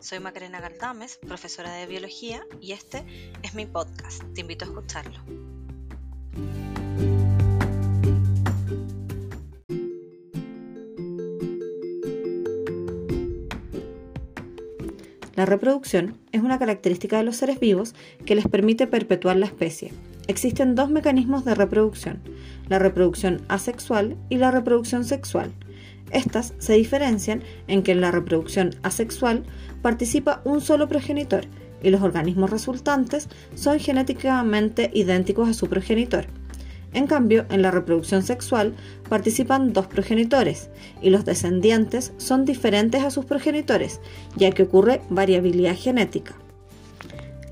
Soy Macarena Galdames, profesora de biología, y este es mi podcast. Te invito a escucharlo. La reproducción es una característica de los seres vivos que les permite perpetuar la especie. Existen dos mecanismos de reproducción, la reproducción asexual y la reproducción sexual. Estas se diferencian en que en la reproducción asexual participa un solo progenitor y los organismos resultantes son genéticamente idénticos a su progenitor. En cambio, en la reproducción sexual participan dos progenitores y los descendientes son diferentes a sus progenitores, ya que ocurre variabilidad genética.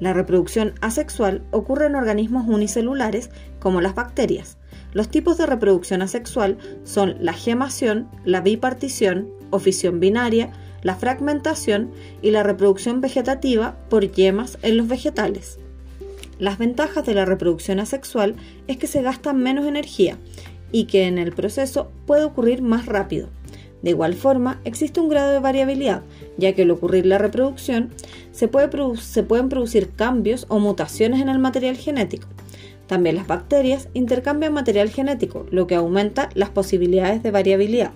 La reproducción asexual ocurre en organismos unicelulares como las bacterias, los tipos de reproducción asexual son la gemación, la bipartición o fisión binaria, la fragmentación y la reproducción vegetativa por yemas en los vegetales. Las ventajas de la reproducción asexual es que se gasta menos energía y que en el proceso puede ocurrir más rápido. De igual forma, existe un grado de variabilidad, ya que al ocurrir la reproducción se, se pueden producir cambios o mutaciones en el material genético. También las bacterias intercambian material genético, lo que aumenta las posibilidades de variabilidad.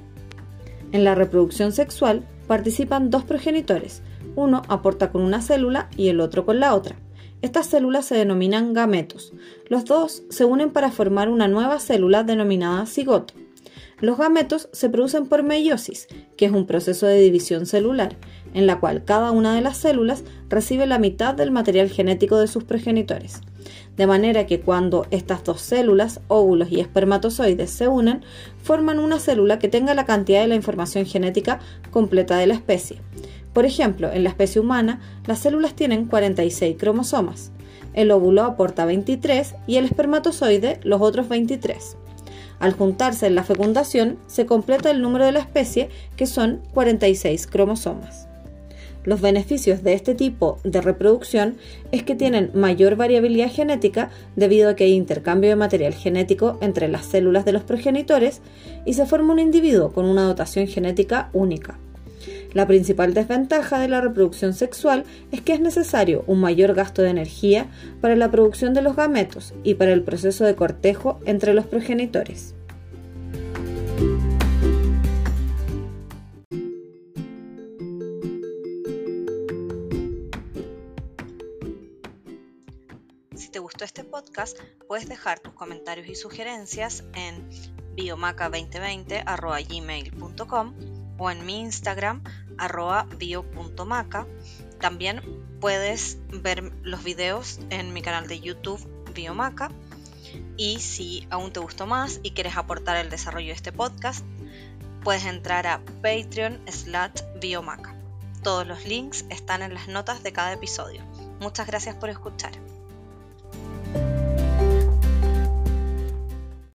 En la reproducción sexual participan dos progenitores, uno aporta con una célula y el otro con la otra. Estas células se denominan gametos. Los dos se unen para formar una nueva célula denominada cigoto. Los gametos se producen por meiosis, que es un proceso de división celular, en la cual cada una de las células recibe la mitad del material genético de sus progenitores de manera que cuando estas dos células, óvulos y espermatozoides, se unen, forman una célula que tenga la cantidad de la información genética completa de la especie. Por ejemplo, en la especie humana, las células tienen 46 cromosomas. El óvulo aporta 23 y el espermatozoide los otros 23. Al juntarse en la fecundación, se completa el número de la especie, que son 46 cromosomas. Los beneficios de este tipo de reproducción es que tienen mayor variabilidad genética debido a que hay intercambio de material genético entre las células de los progenitores y se forma un individuo con una dotación genética única. La principal desventaja de la reproducción sexual es que es necesario un mayor gasto de energía para la producción de los gametos y para el proceso de cortejo entre los progenitores. Si te gustó este podcast, puedes dejar tus comentarios y sugerencias en biomaca2020.gmail.com o en mi Instagram bio.maca. También puedes ver los videos en mi canal de YouTube Biomaca. Y si aún te gustó más y quieres aportar el desarrollo de este podcast, puedes entrar a Patreon slash Biomaca. Todos los links están en las notas de cada episodio. Muchas gracias por escuchar.